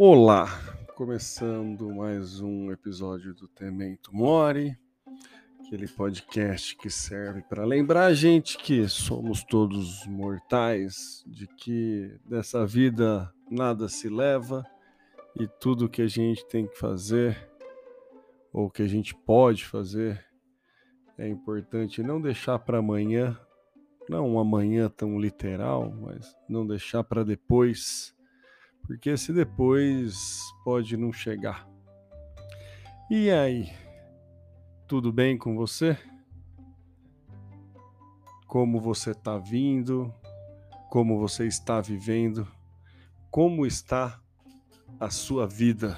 Olá, começando mais um episódio do Temento Mori, aquele podcast que serve para lembrar a gente que somos todos mortais, de que dessa vida nada se leva e tudo que a gente tem que fazer ou que a gente pode fazer é importante não deixar para amanhã, não um amanhã tão literal, mas não deixar para depois porque esse depois pode não chegar. E aí? Tudo bem com você? Como você está vindo? Como você está vivendo? Como está a sua vida?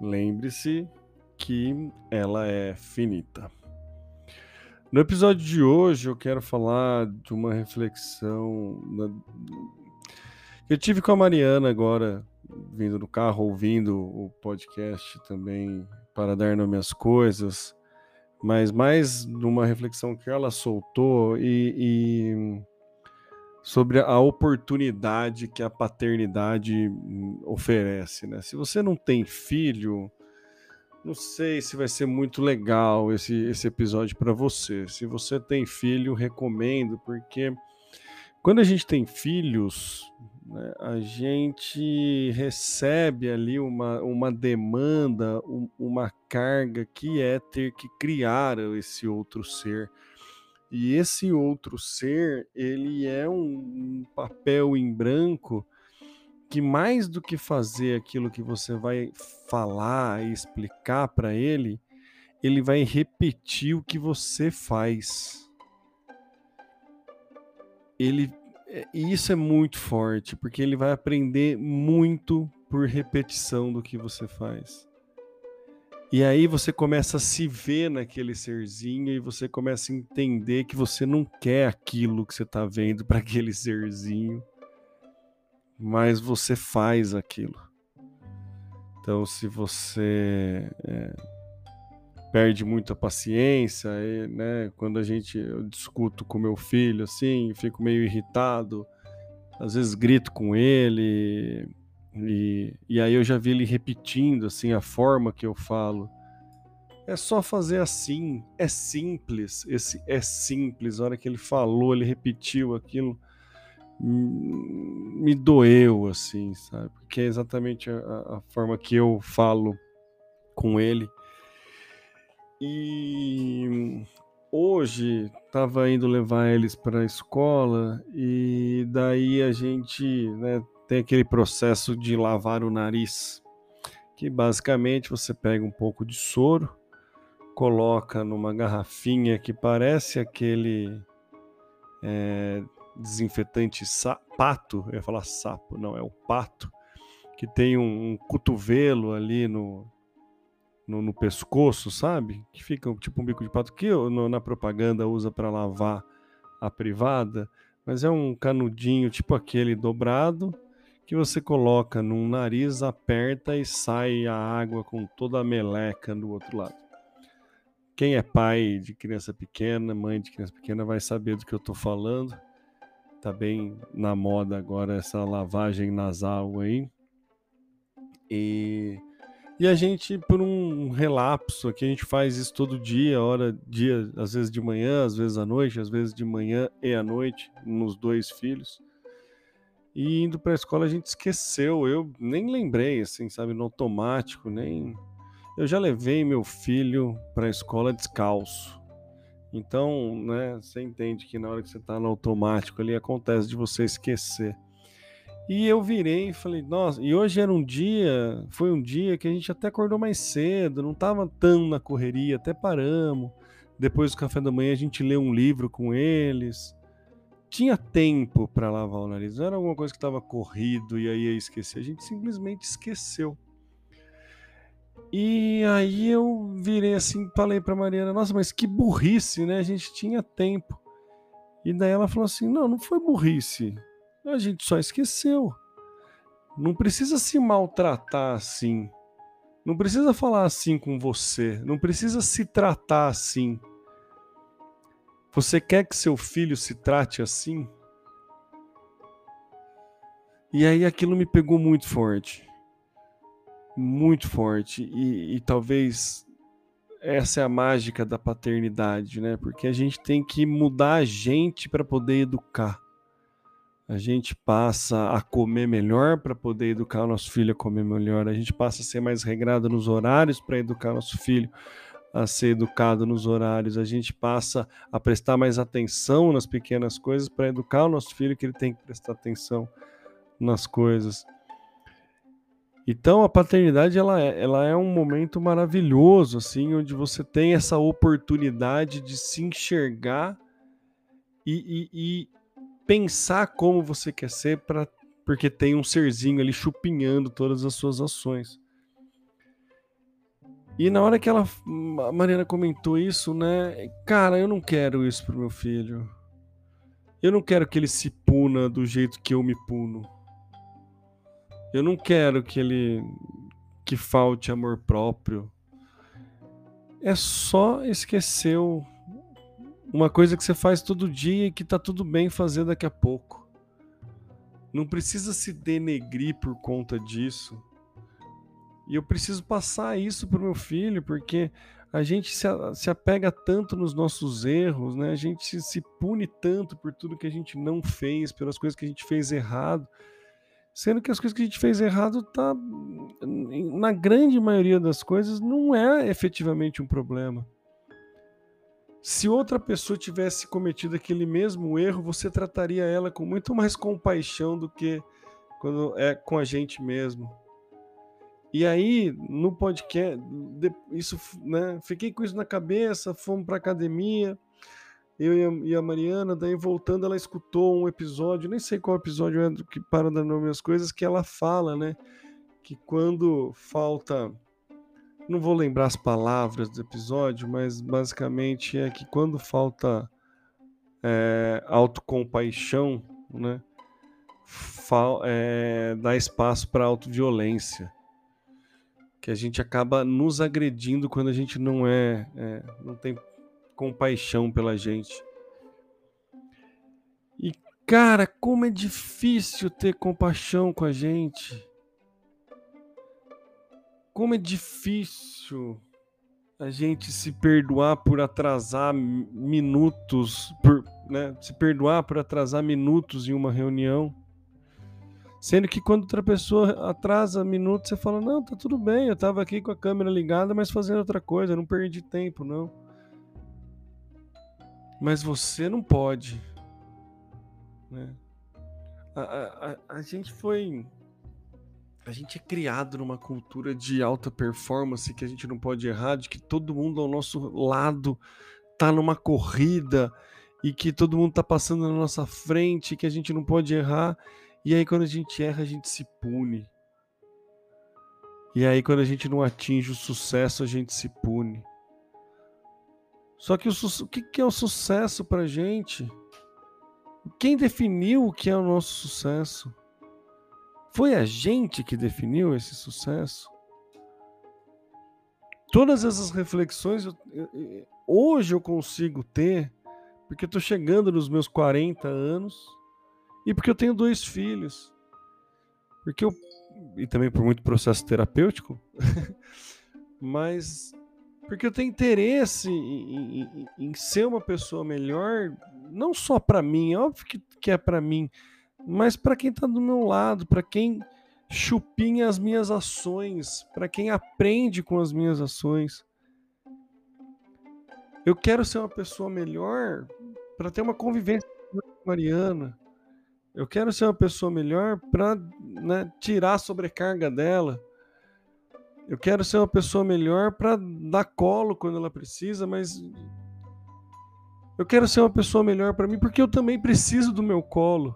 Lembre-se que ela é finita. No episódio de hoje eu quero falar de uma reflexão eu tive com a Mariana agora, vindo no carro, ouvindo o podcast também para dar nome às coisas, mas mais numa reflexão que ela soltou e, e sobre a oportunidade que a paternidade oferece, né? Se você não tem filho, não sei se vai ser muito legal esse, esse episódio para você. Se você tem filho, recomendo, porque quando a gente tem filhos, né, a gente recebe ali uma, uma demanda, um, uma carga que é ter que criar esse outro ser. E esse outro ser, ele é um, um papel em branco que mais do que fazer aquilo que você vai falar e explicar para ele, ele vai repetir o que você faz. Ele é, e isso é muito forte, porque ele vai aprender muito por repetição do que você faz. E aí você começa a se ver naquele serzinho e você começa a entender que você não quer aquilo que você está vendo para aquele serzinho, mas você faz aquilo. Então, se você é, perde muita paciência, e, né? Quando a gente eu discuto com meu filho assim, fico meio irritado, às vezes grito com ele e, e aí eu já vi ele repetindo assim a forma que eu falo. É só fazer assim, é simples. Esse é simples. A hora que ele falou, ele repetiu aquilo, me doeu assim, sabe? Porque é exatamente a, a forma que eu falo com ele e hoje estava indo levar eles para a escola e daí a gente né, tem aquele processo de lavar o nariz, que basicamente você pega um pouco de soro, coloca numa garrafinha que parece aquele é, desinfetante pato, eu ia falar sapo, não, é o pato, que tem um, um cotovelo ali no, no, no, pescoço, sabe? Que fica tipo um bico de pato que no, na propaganda usa para lavar a privada, mas é um canudinho tipo aquele dobrado que você coloca num nariz, aperta e sai a água com toda a meleca do outro lado. Quem é pai de criança pequena, mãe de criança pequena, vai saber do que eu estou falando. Tá bem na moda agora essa lavagem nasal aí. E e a gente, por um relapso, aqui a gente faz isso todo dia, hora, dia, às vezes de manhã, às vezes à noite, às vezes de manhã e à noite, nos dois filhos. E indo para a escola a gente esqueceu, eu nem lembrei, assim, sabe, no automático, nem. Eu já levei meu filho para a escola descalço. Então, né, você entende que na hora que você está no automático ali acontece de você esquecer. E eu virei e falei, nossa, e hoje era um dia, foi um dia que a gente até acordou mais cedo, não tava tão na correria, até paramos. Depois do café da manhã a gente leu um livro com eles. Tinha tempo para lavar o nariz, não era alguma coisa que estava corrido e aí ia esquecer, a gente simplesmente esqueceu. E aí eu virei assim, falei para Mariana, nossa, mas que burrice, né? A gente tinha tempo. E daí ela falou assim: "Não, não foi burrice. A gente só esqueceu. Não precisa se maltratar assim. Não precisa falar assim com você. Não precisa se tratar assim. Você quer que seu filho se trate assim? E aí aquilo me pegou muito forte. muito forte e, e talvez essa é a mágica da paternidade, né? Porque a gente tem que mudar a gente para poder educar. A gente passa a comer melhor para poder educar o nosso filho a comer melhor. A gente passa a ser mais regrado nos horários para educar nosso filho a ser educado nos horários. A gente passa a prestar mais atenção nas pequenas coisas para educar o nosso filho que ele tem que prestar atenção nas coisas. Então a paternidade ela é, ela é um momento maravilhoso assim, onde você tem essa oportunidade de se enxergar e, e, e pensar como você quer ser para porque tem um serzinho ali chupinhando todas as suas ações. E na hora que ela, a Mariana comentou isso, né? Cara, eu não quero isso pro meu filho. Eu não quero que ele se puna do jeito que eu me puno. Eu não quero que ele que falte amor próprio. É só esquecer uma coisa que você faz todo dia e que tá tudo bem fazer daqui a pouco. Não precisa se denegrir por conta disso. E eu preciso passar isso pro meu filho, porque a gente se, se apega tanto nos nossos erros, né? A gente se pune tanto por tudo que a gente não fez, pelas coisas que a gente fez errado Sendo que as coisas que a gente fez errado tá na grande maioria das coisas não é efetivamente um problema. Se outra pessoa tivesse cometido aquele mesmo erro, você trataria ela com muito mais compaixão do que quando é com a gente mesmo. E aí, no podcast, isso, né, fiquei com isso na cabeça, fomos para academia, eu e a, Mariana, daí voltando, ela escutou um episódio, nem sei qual episódio é que para dar nome às coisas, que ela fala, né? Que quando falta. Não vou lembrar as palavras do episódio, mas basicamente é que quando falta é, autocompaixão, né? Fal, é, dá espaço para autoviolência. Que a gente acaba nos agredindo quando a gente não é, é não tem compaixão pela gente. E cara, como é difícil ter compaixão com a gente. Como é difícil a gente se perdoar por atrasar minutos, por, né, se perdoar por atrasar minutos em uma reunião. Sendo que quando outra pessoa atrasa minutos, você fala: Não, tá tudo bem, eu tava aqui com a câmera ligada, mas fazendo outra coisa, não perdi tempo, não. Mas você não pode. Né? A, a, a, gente foi. A gente é criado numa cultura de alta performance que a gente não pode errar, de que todo mundo ao nosso lado tá numa corrida e que todo mundo tá passando na nossa frente, que a gente não pode errar. E aí quando a gente erra, a gente se pune. E aí quando a gente não atinge o sucesso, a gente se pune. Só que o, o que é o sucesso para gente? Quem definiu o que é o nosso sucesso? Foi a gente que definiu esse sucesso? Todas essas reflexões eu, eu, hoje eu consigo ter porque eu estou chegando nos meus 40 anos e porque eu tenho dois filhos. Porque eu e também por muito processo terapêutico, mas porque eu tenho interesse em, em, em ser uma pessoa melhor, não só para mim, é óbvio que, que é para mim, mas para quem está do meu lado, para quem chupinha as minhas ações, para quem aprende com as minhas ações. Eu quero ser uma pessoa melhor para ter uma convivência com Mariana. Eu quero ser uma pessoa melhor para né, tirar a sobrecarga dela. Eu quero ser uma pessoa melhor para dar colo quando ela precisa, mas eu quero ser uma pessoa melhor para mim porque eu também preciso do meu colo.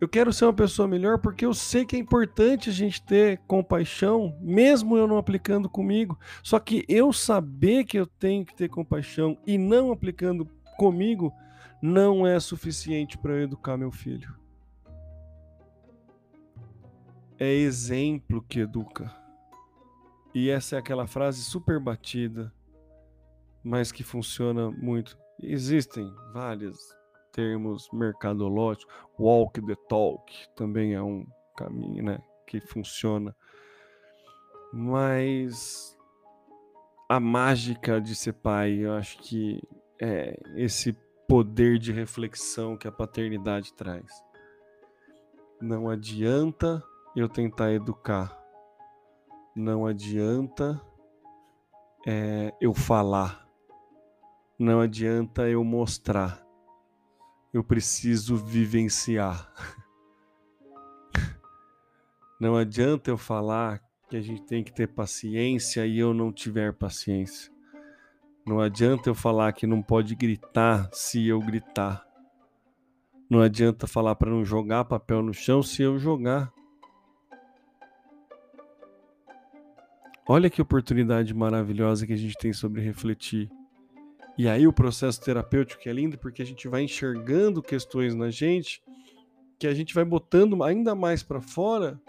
Eu quero ser uma pessoa melhor porque eu sei que é importante a gente ter compaixão, mesmo eu não aplicando comigo. Só que eu saber que eu tenho que ter compaixão e não aplicando comigo não é suficiente para eu educar meu filho é exemplo que educa. E essa é aquela frase super batida, mas que funciona muito. Existem vários termos mercadológicos. Walk the talk também é um caminho, né, que funciona. Mas a mágica de ser pai, eu acho que é esse poder de reflexão que a paternidade traz. Não adianta eu tentar educar, não adianta é, eu falar, não adianta eu mostrar, eu preciso vivenciar. Não adianta eu falar que a gente tem que ter paciência e eu não tiver paciência. Não adianta eu falar que não pode gritar se eu gritar. Não adianta falar para não jogar papel no chão se eu jogar. Olha que oportunidade maravilhosa que a gente tem sobre refletir. E aí o processo terapêutico é lindo porque a gente vai enxergando questões na gente que a gente vai botando ainda mais para fora,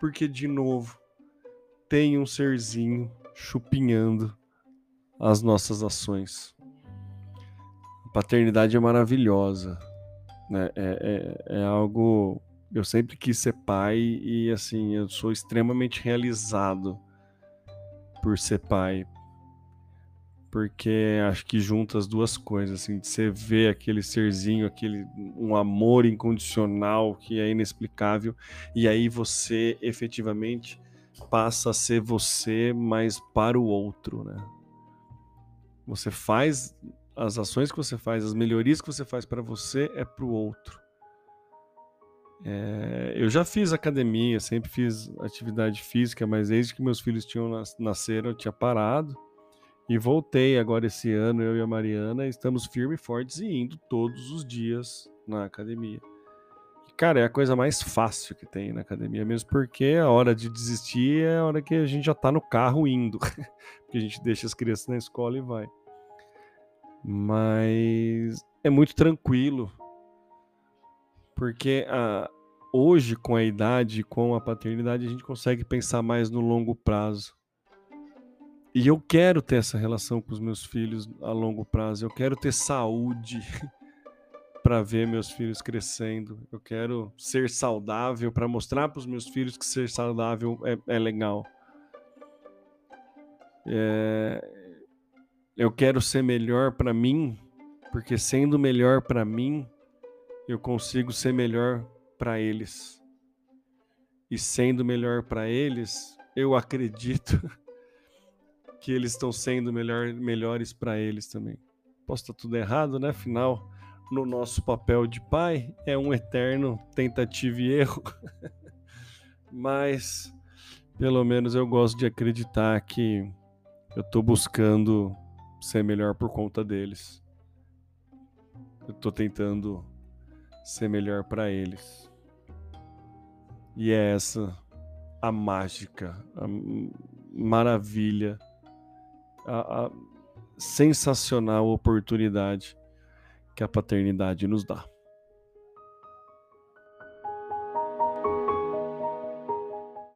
porque de novo tem um serzinho chupinhando as nossas ações. A paternidade é maravilhosa, né? É, é, é algo. Eu sempre quis ser pai e assim eu sou extremamente realizado por ser pai, porque acho que junta as duas coisas, assim, de você ver aquele serzinho, aquele um amor incondicional que é inexplicável, e aí você efetivamente passa a ser você, mas para o outro, né? Você faz as ações que você faz, as melhorias que você faz para você é para o outro. É, eu já fiz academia, sempre fiz atividade física, mas desde que meus filhos tinham nas, nasceram eu tinha parado e voltei agora esse ano, eu e a Mariana, estamos firmes e fortes e indo todos os dias na academia. Cara, é a coisa mais fácil que tem na academia, mesmo porque a hora de desistir é a hora que a gente já tá no carro indo. porque a gente deixa as crianças na escola e vai. Mas é muito tranquilo. Porque a, hoje, com a idade, com a paternidade, a gente consegue pensar mais no longo prazo. E eu quero ter essa relação com os meus filhos a longo prazo. Eu quero ter saúde. para ver meus filhos crescendo. Eu quero ser saudável para mostrar para os meus filhos que ser saudável é, é legal. É... Eu quero ser melhor para mim, porque sendo melhor para mim, eu consigo ser melhor para eles. E sendo melhor para eles, eu acredito que eles estão sendo melhor, melhores para eles também. Posso estar tudo errado, né? Afinal, no nosso papel de pai é um eterno tentativa e erro. Mas pelo menos eu gosto de acreditar que eu estou buscando ser melhor por conta deles. Eu estou tentando ser melhor para eles. E é essa a mágica, a maravilha, a, a sensacional oportunidade que a paternidade nos dá.